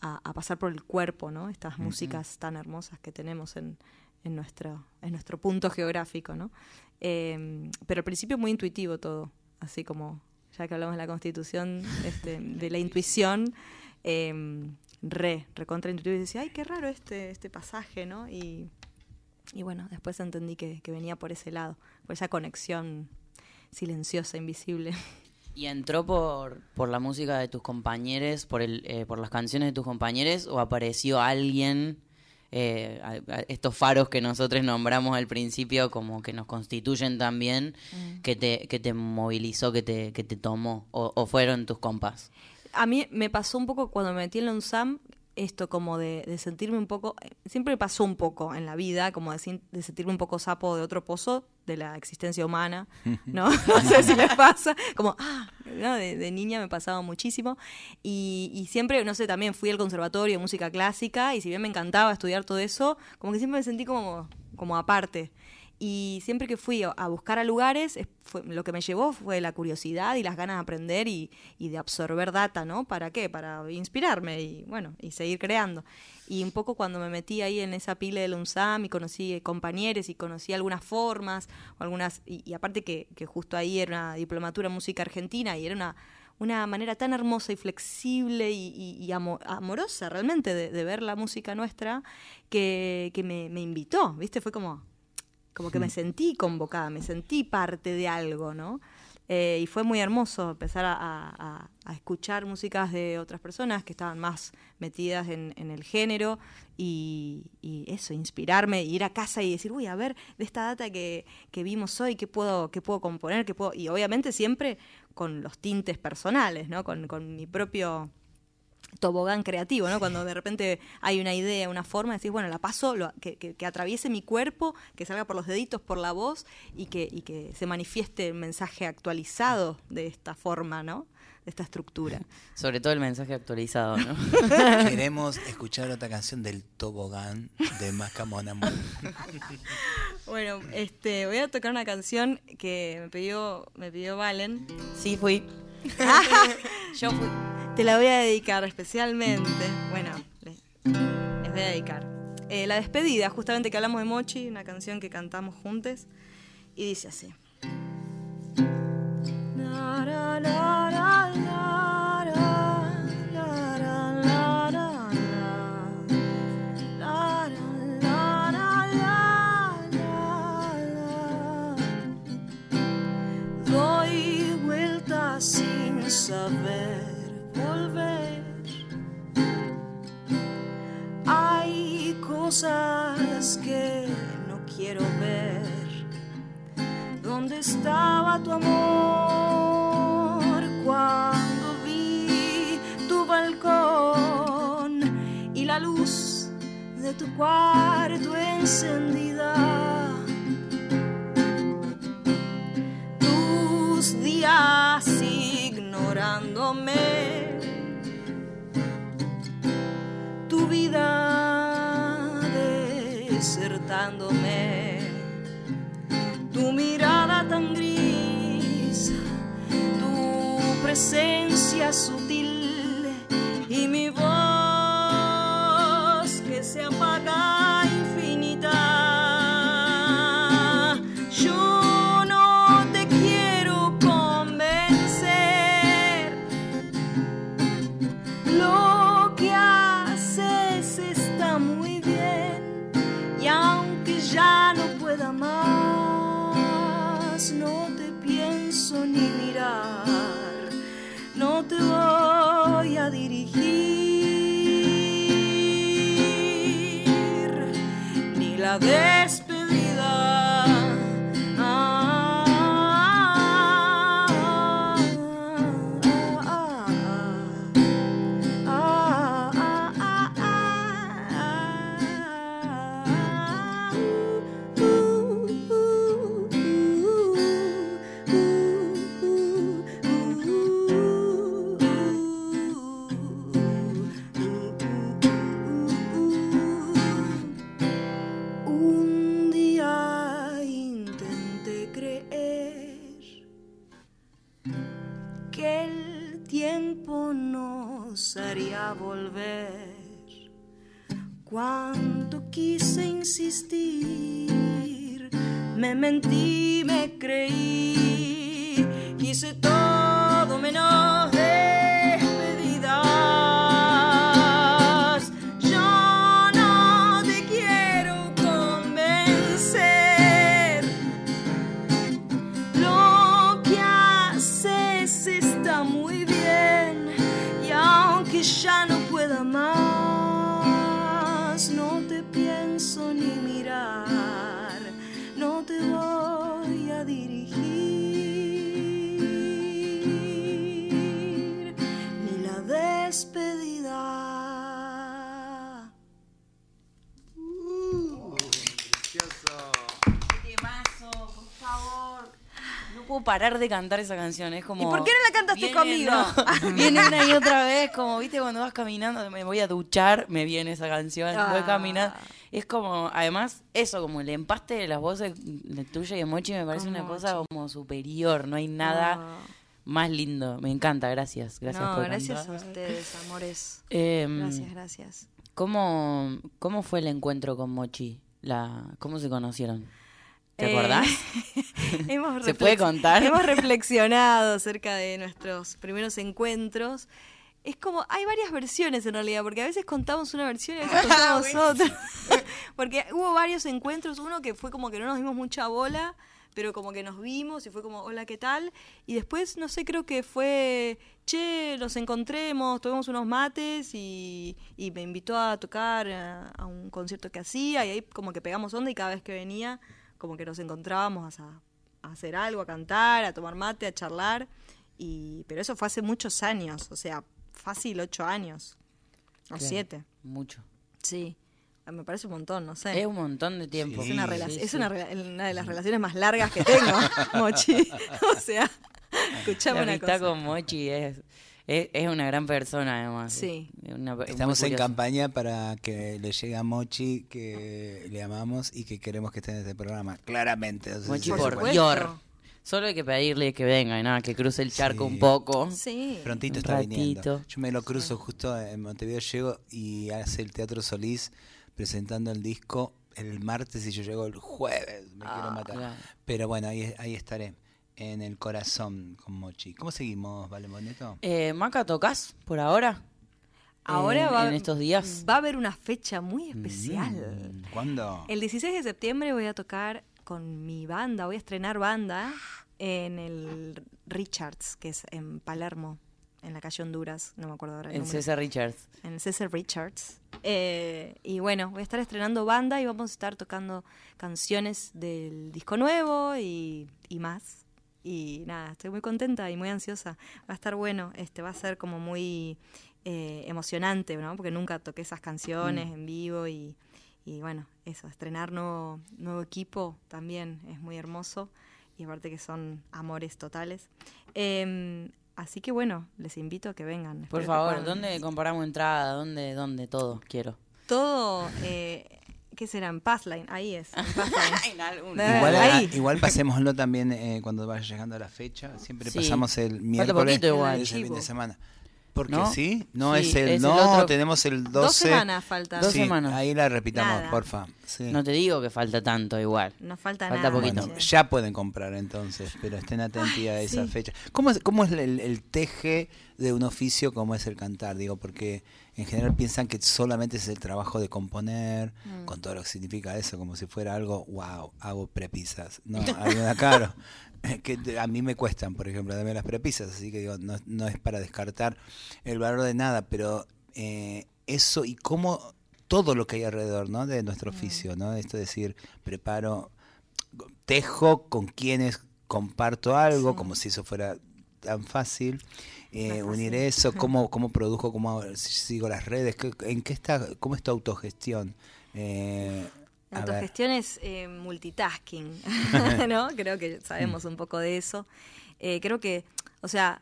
a, a pasar por el cuerpo, ¿no? Estas músicas tan hermosas que tenemos en, en, nuestro, en nuestro punto geográfico, ¿no? Eh, pero al principio muy intuitivo todo, así como ya que hablamos de la constitución, este, de la intuición, eh, re, recontraintuitivo y decía, ay, qué raro este, este pasaje, ¿no? Y, y bueno, después entendí que, que, venía por ese lado, por esa conexión silenciosa, invisible. ¿Y entró por, por la música de tus compañeros, por, el, eh, por las canciones de tus compañeros, o apareció alguien, eh, a, a estos faros que nosotros nombramos al principio, como que nos constituyen también, mm. que, te, que te movilizó, que te, que te tomó, o, o fueron tus compas? a mí me pasó un poco cuando me metí en la UNSAM esto como de, de, sentirme un poco, siempre me pasó un poco en la vida, como de, de, sentirme un poco sapo de otro pozo de la existencia humana, ¿no? no sé si les pasa, como, ah, ¿no? de, de, niña me pasaba muchísimo y, y, siempre, no sé, también fui al conservatorio de música clásica y si bien me encantaba estudiar todo eso, como que siempre me sentí como, como aparte. Y siempre que fui a buscar a lugares, lo que me llevó fue la curiosidad y las ganas de aprender y, de absorber data, ¿no? ¿Para qué? Para inspirarme y, bueno, y seguir creando. Y un poco cuando me metí ahí en esa pila del UNSAM y conocí compañeros y conocí algunas formas, o algunas, y, aparte que, justo ahí era una diplomatura música argentina y era una, una manera tan hermosa y flexible y, amorosa realmente de, ver la música nuestra que, que me, me invitó, ¿viste? Fue como, como que me sentí convocada, me sentí parte de algo, ¿no? Eh, y fue muy hermoso empezar a, a, a, escuchar músicas de otras personas que estaban más metidas en, en el género y, y, eso, inspirarme, ir a casa y decir, uy, a ver, de esta data que, que vimos hoy, ¿qué puedo, qué puedo componer? Qué puedo? Y obviamente siempre con los tintes personales, ¿no? Con, con mi propio tobogán creativo, ¿no? Cuando de repente hay una idea, una forma, decís, bueno, la paso, lo, que, que, que, atraviese mi cuerpo, que salga por los deditos, por la voz y que, y que se manifieste el mensaje actualizado de esta forma, ¿no? De esta estructura. Sobre todo el mensaje actualizado, ¿no? Queremos escuchar otra canción del tobogán de Macamona. bueno, este, voy a tocar una canción que me pidió, me pidió Valen. Sí, fui. Yo fui. Te la voy a dedicar especialmente. Bueno, les, voy a dedicar. Eh, la despedida, justamente que hablamos de Mochi, una canción que cantamos juntos. Y dice así. Doy vueltas sin saber cosas que no quiero ver. ¿Dónde estaba tu amor cuando vi tu balcón y la luz de tu cuarto encendida? Tus días ignorándome. Tu vida desertándome. Tu mirada tan gris. Tu presencia sutil. Y mi voz que se apaga la despedida. Me mentí, me creí, hice todo menos parar de cantar esa canción, es como... ¿Y por qué no la cantaste viene- conmigo? no, viene una y otra vez, como, viste, cuando vas caminando, me voy a duchar, me viene esa canción, voy Ah. caminando. Es como, además, eso, como el empaste de las voces de tuya y de Mochi me parece una Mochi. cosa como superior, no hay nada No. más lindo. Me encanta, gracias, gracias no, por gracias cantar. a ustedes, amores. Em, Gracias, gracias. ¿Cómo, ¿Cómo fue el encuentro con Mochi? La, ¿Cómo se conocieron? ¿Te Eh, acordás? hemos ¿Se puede contar? Hemos reflexionado acerca de nuestros primeros encuentros. Es como, hay varias versiones en realidad, porque a veces contamos una versión y a veces contamos otra. porque hubo varios encuentros, uno que fue como que no nos dimos mucha bola, pero como que nos vimos y fue como, hola, ¿qué tal? Y después, no sé, creo que fue, che, nos encontremos, tomamos unos mates y, y me invitó a tocar a, a un concierto que hacía y ahí como que pegamos onda y cada vez que venía, como que nos encontrábamos a, a hacer algo, a cantar, a tomar mate, a charlar. Y, pero eso fue hace muchos años, o sea, fácil ocho años o Claro, siete. Mucho. Sí, me parece un montón, no sé. Es un montón de tiempo. Es una, Sí, rela- sí, es sí. una, rela- una de las relaciones más largas que tengo, Mochi. O sea, escuchame La una cosa. con Mochi es, es, es una gran persona, además. Sí. Una- Estamos en campaña para que le llegue a Mochi que le amamos y que queremos que esté en este programa. Claramente. Mochi Por por. Dior. Solo hay que pedirle que venga y nada, que cruce el charco Sí. un poco. Sí. Prontito está viniendo. ratito. Yo me lo cruzo justo en Montevideo, llego y hace el Teatro Solís presentando el disco el martes y yo llego el jueves. Me quiero matar. claro. Pero bueno, ahí, ahí estaré. En el corazón con Mochi. ¿Cómo seguimos, Vale Boneto? Eh, Maca, ¿tocas por ahora? Ahora En- va, en estos días. va a haber una fecha muy especial. Mm, ¿Cuándo? El 16 de septiembre voy a tocar con mi banda, voy a estrenar banda en el Richards, que es en Palermo, en la calle Honduras, no me acuerdo ahora el En número. César Richards. en César Richards. Eh, y bueno, voy a estar estrenando banda y vamos a estar tocando canciones del disco nuevo y, y más. Y nada, estoy muy contenta y muy ansiosa. Va a estar bueno, este va a ser como muy eh, emocionante, ¿no? Porque nunca toqué esas canciones Mm. en vivo y, y bueno, eso, estrenar nuevo, nuevo equipo también es muy hermoso y aparte que son amores totales. Em, así que bueno, les invito a que vengan. Por que favor. ¿dónde comparamos entrada? ¿Dónde? ¿Dónde? Todo quiero. todo, eh, ¿qué será? En Passline, ahí es. Passline. Igual, ahí. ah, igual pasémoslo también eh, cuando vaya llegando la fecha. Siempre Sí. pasamos el Falta miércoles poquito igual. ese fin de semana. Porque ¿No? sí, no Sí, es el. es el no, otro- tenemos el 12. Dos semanas faltan. Dos Sí, semanas. Ahí la repitamos, Nada. porfa. Sí. No te digo que falta tanto igual. Nos falta, Falta nada. poquito. Bueno, ya pueden comprar entonces, pero estén atentos a esa sí. fecha. ¿Cómo es, cómo es el, el teje de un oficio como es el cantar? Digo, porque en general piensan que solamente es el trabajo de componer, Mm. con todo lo que significa eso, como si fuera algo, wow, hago prepisas. No, algo caro. que a mí me cuestan, por ejemplo, darme las prepisas, así que digo, no, no es para descartar el valor de nada, pero eh, eso y cómo todo lo que hay alrededor, ¿no? De nuestro oficio, ¿no? Esto es decir, preparo, tejo con quienes comparto algo, como si eso fuera tan fácil. Eh, unir eso, cómo, cómo produjo, cómo sigo las redes, ¿qué- en qué está, cómo es tu autogestión. Eh, autogestión es eh, multitasking, ¿no? Creo que sabemos un poco de eso. Eh, creo que, o sea,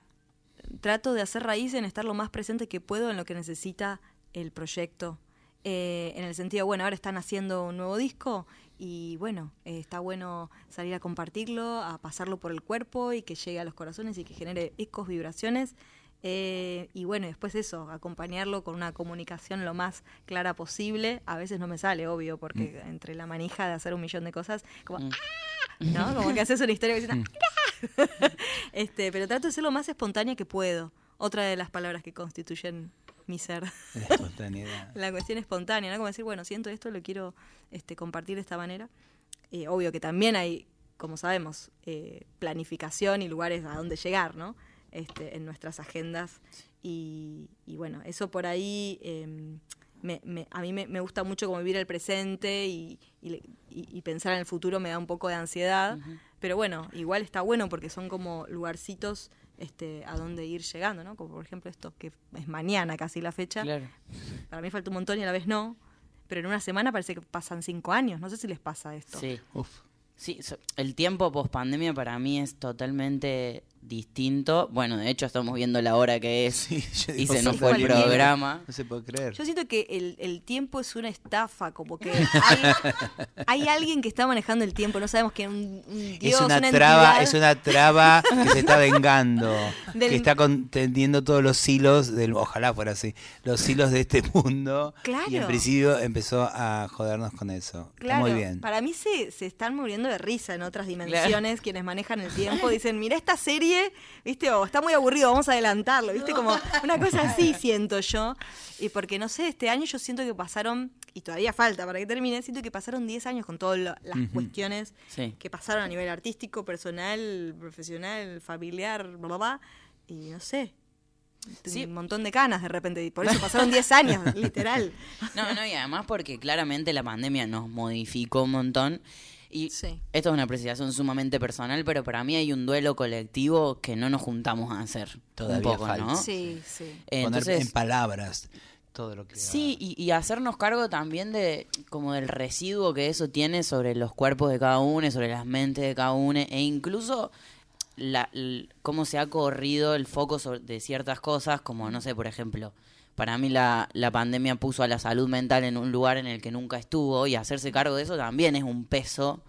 trato de hacer raíz en estar lo más presente que puedo en lo que necesita el proyecto. En el sentido, bueno, ahora están haciendo un nuevo disco y bueno, eh, está bueno salir a compartirlo, a pasarlo por el cuerpo y que llegue a los corazones y que genere ecos, vibraciones. Eh, y bueno, después eso, acompañarlo con una comunicación lo más clara posible. A veces no me sale, obvio, porque entre la manija de hacer un millón de cosas, como, Mm. ¡ah! ¿no? Como que haces una historia que dices, ¡ah! este, pero trato de ser lo más espontánea que puedo. Otra de las palabras que constituyen mi ser. La espontaneidad. La cuestión espontánea, ¿no? Como decir, bueno, siento esto, lo quiero este, compartir de esta manera. Eh, obvio que también hay, como sabemos, eh, planificación y lugares a donde llegar, ¿no? Este, en nuestras agendas. Y, y bueno, eso por ahí eh, me- me- a mí me, me gusta mucho como vivir el presente y, y le- y- y pensar en el futuro me da un poco de ansiedad. Pero bueno, igual está bueno porque son como lugarcitos este, a donde ir llegando, ¿no? Como por ejemplo esto, que es mañana casi la fecha. Claro. Para mí falta un montón y a la vez no. Pero en una semana parece que pasan cinco años. No sé si les pasa esto. Sí. Uf. Sí, so- el tiempo post pandemia para mí es totalmente distinto. Bueno, de hecho estamos viendo la hora que es Sí, yo y se nos fue el programa. No se puede creer. Yo siento que el, el tiempo es una estafa, como que hay, hay alguien que está manejando el tiempo, no sabemos que un, un Es dios, una, una traba, entidad. es una traba que se está vengando, Del- que está contendiendo todos los hilos del, ojalá fuera así, los hilos de este mundo. Y en Claro. principio empezó a jodernos con eso. Está Claro, muy bien. para mí se, se están muriendo de risa en otras dimensiones quienes manejan el tiempo. Dicen, mira esta serie, ¿viste? O está muy aburrido, vamos a adelantarlo, ¿viste? Como una cosa así siento yo. Y porque, no sé, este año yo siento que pasaron, y todavía falta para que termine, siento que pasaron 10 años con todas las cuestiones Sí. que pasaron a nivel artístico, personal, profesional, familiar, bla, bla, bla. Y no sé. Sí. Un montón de canas de repente. Y por eso pasaron 10 años, literal. No, no, y además porque claramente la pandemia nos modificó un montón. Y Sí. esto es una apreciación sumamente personal, pero para mí hay un duelo colectivo que no nos juntamos a hacer. Todavía un poco, falta. ¿no? Sí, sí. Poner Entonces, en palabras todo lo que Sí, y, y hacernos cargo también de como del residuo que eso tiene sobre los cuerpos de cada uno, sobre las mentes de cada uno, e incluso la, l- cómo se ha corrido el foco sobre- de ciertas cosas, como, no sé, por ejemplo, para mí la, la pandemia puso a la salud mental en un lugar en el que nunca estuvo, y hacerse cargo de eso también es un peso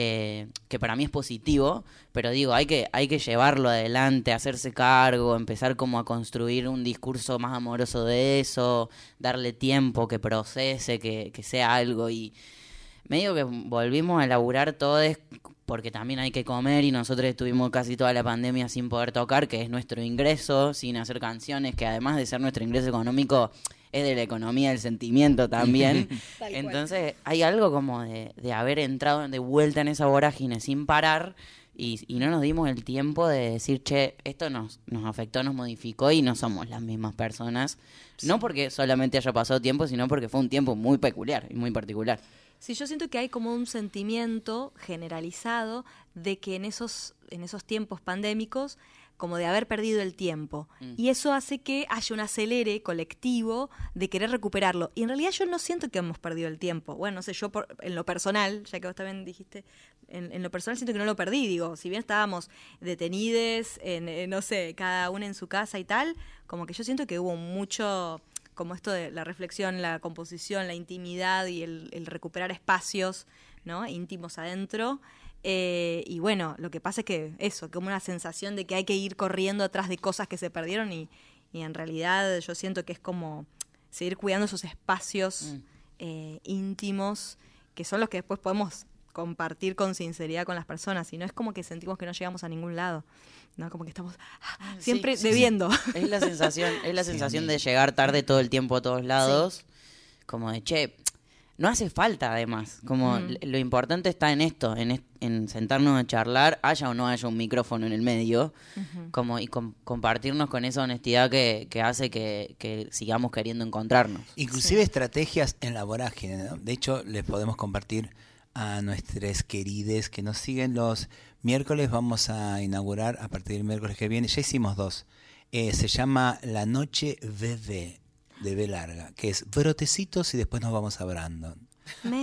eh, que para mí es positivo, pero digo, hay que, hay que llevarlo adelante, hacerse cargo, empezar como a construir un discurso más amoroso de eso, darle tiempo, que procese, que, que sea algo y medio que volvimos a laburar todos porque también hay que comer y nosotros estuvimos casi toda la pandemia sin poder tocar, que es nuestro ingreso, sin hacer canciones, que además de ser nuestro ingreso económico, es de la economía del sentimiento también. Entonces hay algo como de, de haber entrado de vuelta en esa vorágine sin parar y, y no nos dimos el tiempo de decir, che, esto nos, nos afectó, nos modificó y no somos las mismas personas. No porque solamente haya pasado tiempo, sino porque fue un tiempo muy peculiar y muy particular. Sí, yo siento que hay como un sentimiento generalizado de que en esos, en esos tiempos pandémicos, como de haber perdido el tiempo. Y eso hace que haya un acelere colectivo de querer recuperarlo. Y en realidad yo no siento que hemos perdido el tiempo. Bueno, no sé, yo por- en lo personal, ya que vos también dijiste, en, en lo personal siento que no lo perdí. Digo, si bien estábamos detenides, en, en, no sé, cada una en su casa y tal, como que yo siento que hubo mucho como esto de la reflexión, la composición, la intimidad y el, el recuperar espacios ¿no? íntimos adentro. Eh, y bueno, lo que pasa es que eso, como una sensación de que hay que ir corriendo atrás de cosas que se perdieron y, y en realidad yo siento que es como seguir cuidando esos espacios Mm. eh, íntimos que son los que después podemos compartir con sinceridad con las personas y no es como que sentimos que no llegamos a ningún lado, ¿no? Como que estamos ah, siempre sí, sí. debiendo. Es la sensación, es la sensación de llegar tarde todo el tiempo a todos lados. Como de, che, no hace falta además. Como lo importante está en esto, en, en, sentarnos a charlar, haya o no haya un micrófono en el medio, como y compartirnos con esa honestidad que, que hace que, que, sigamos queriendo encontrarnos. Inclusive estrategias en la vorágine. De hecho, les podemos compartir a nuestros querides que nos siguen los miércoles. Vamos a inaugurar a partir del miércoles que viene. Ya hicimos dos. Eh, se llama La Noche Bebé de B larga, que es brotecitos y después nos vamos a Brandon.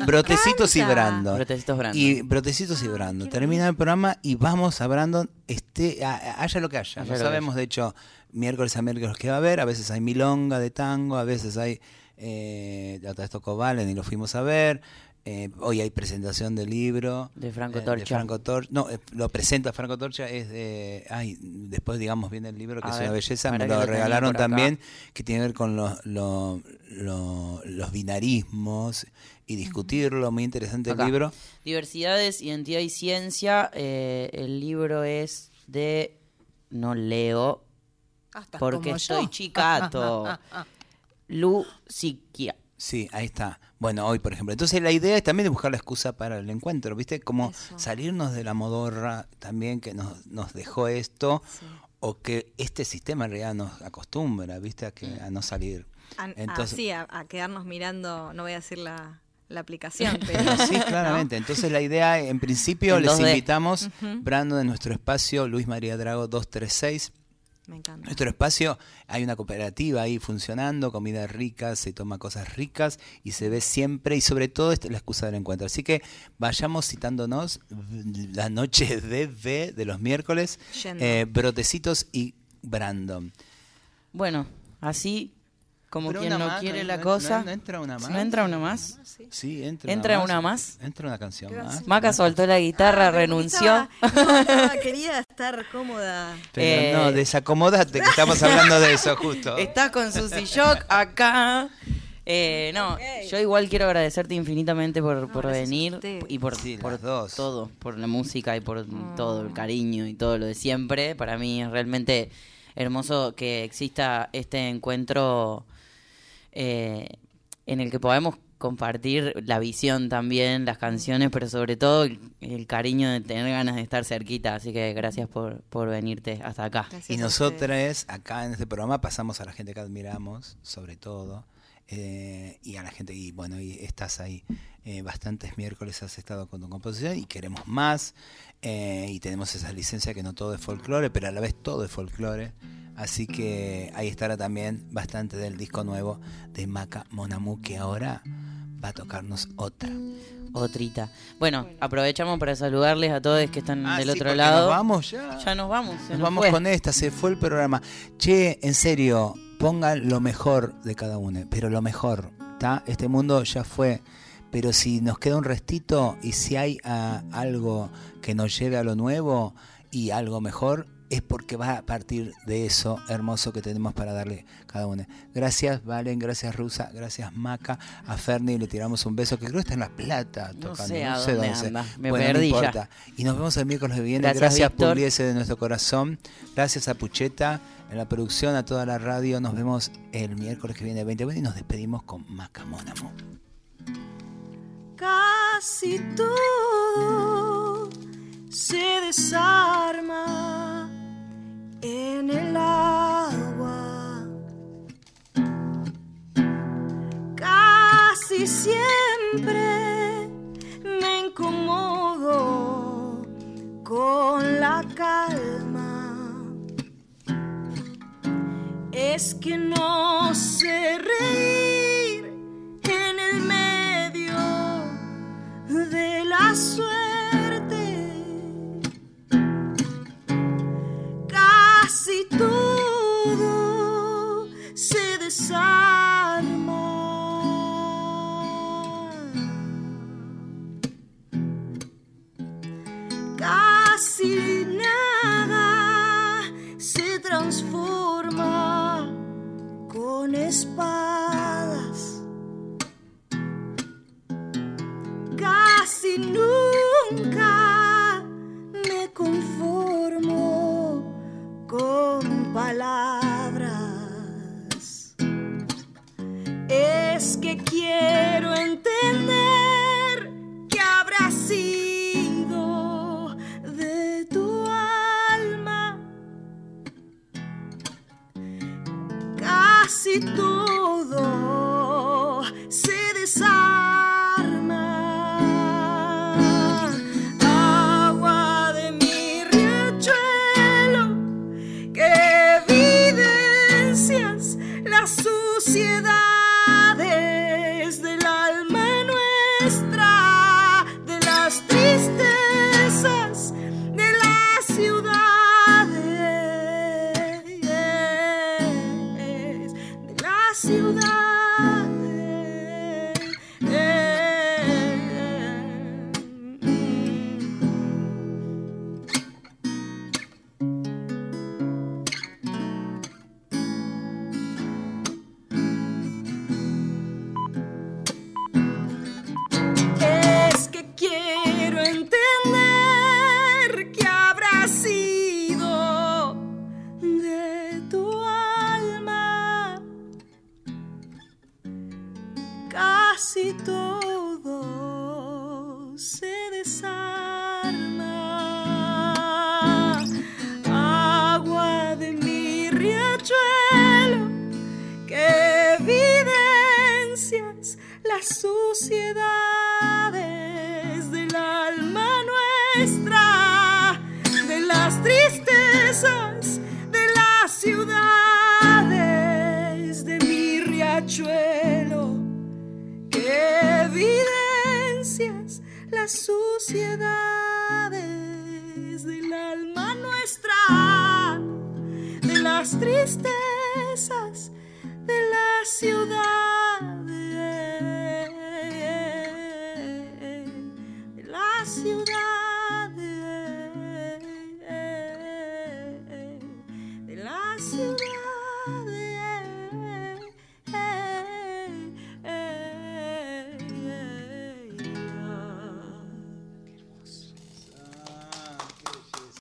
brotecitos y Brandon. Brotecitos Brandon. Y brotecitos y Brandon. Termina el programa y vamos a Brandon, este, haya lo que haya. no sabemos, de hecho, miércoles a miércoles qué va a haber. A veces hay milonga de tango, a veces hay eh, de esto Valen y lo fuimos a ver. Eh, hoy hay presentación del libro de Franco Torcha. No, eh, lo presenta Franco Torcha, es de. Ay, después, digamos, viene el libro que es una belleza, me lo, regalaron también, que tiene que ver con los, los, los, binarismos y discutirlo. Muy interesante el libro. Diversidades, Identidad y Ciencia. Eh, el libro es de. No leo. porque estoy chicato. Lu Siquia. Sí, ahí está. Bueno, hoy, por ejemplo. Entonces la idea es también de buscar la excusa para el encuentro, ¿viste? Como salirnos de la modorra también que nos, nos dejó esto, o que este sistema en realidad nos acostumbra, ¿viste? A, que, a no salir. Entonces, sí, a, quedarnos mirando, no voy a decir la, la aplicación. Pero, sí, claramente. Entonces la idea, en principio, les invitamos, Brando de nuestro espacio, Luis María Drago 236 me encanta. Nuestro espacio, hay una cooperativa ahí funcionando, comida rica, se toma cosas ricas y se ve siempre y sobre todo esta es la excusa del encuentro. Así que vayamos citándonos la noche de B de los miércoles, eh, Brotecitos y Brandon. Bueno, así como quien no quiere la cosa. No, entra una más? ¿No entra una más? Sí, entra, ¿Entra una, más? Entra una canción más. Maca soltó la guitarra, renunció. quería estar cómoda. Pero no, eh, desacomodate, que estamos hablando de eso justo. Está con Susy Shock acá. Eh, no, yo igual quiero agradecerte infinitamente por, por venir y por, por todo, por la música y por todo el cariño y todo lo de siempre. Para mí es realmente hermoso que exista este encuentro eh, en el que podemos compartir la visión también, las canciones, pero sobre todo el, cariño de tener ganas de estar cerquita. Así que gracias por, por venirte hasta acá. y nosotros acá en este programa pasamos a la gente que admiramos, sobre todo. Eh, y a la gente, y bueno, y estás ahí eh, bastantes miércoles, has estado con tu composición y queremos más. Y tenemos esa licencia que no todo es folclore, pero a la vez todo es folclore. Así que ahí estará también bastante del disco nuevo de Maca Monamu, que ahora va a tocarnos otra. Otrita. Bueno, aprovechamos para saludarles a todos que están ah, del otro lado. Nos vamos ya. Ya nos vamos. nos, vamos con esta, se fue el programa. Che, en serio, pongan lo mejor de cada uno, pero lo mejor, ¿está? Este mundo ya fue. Pero si nos queda un restito y si hay ah, algo que nos lleve a lo nuevo y algo mejor, es porque va a partir de eso hermoso que tenemos para darle cada uno. Gracias Valen, gracias Rusa, gracias Maca, a Ferni le tiramos un beso que creo que está en La Plata tocando, no sé, no sé dónde, Anda. Me bueno, perdí no importa. Y nos vemos el miércoles que viene. Gracias, gracias de nuestro corazón. Gracias a Pucheta en la producción, a toda la radio. Nos vemos el miércoles que viene 20 y nos despedimos con Maca Mónamo. Casi todo se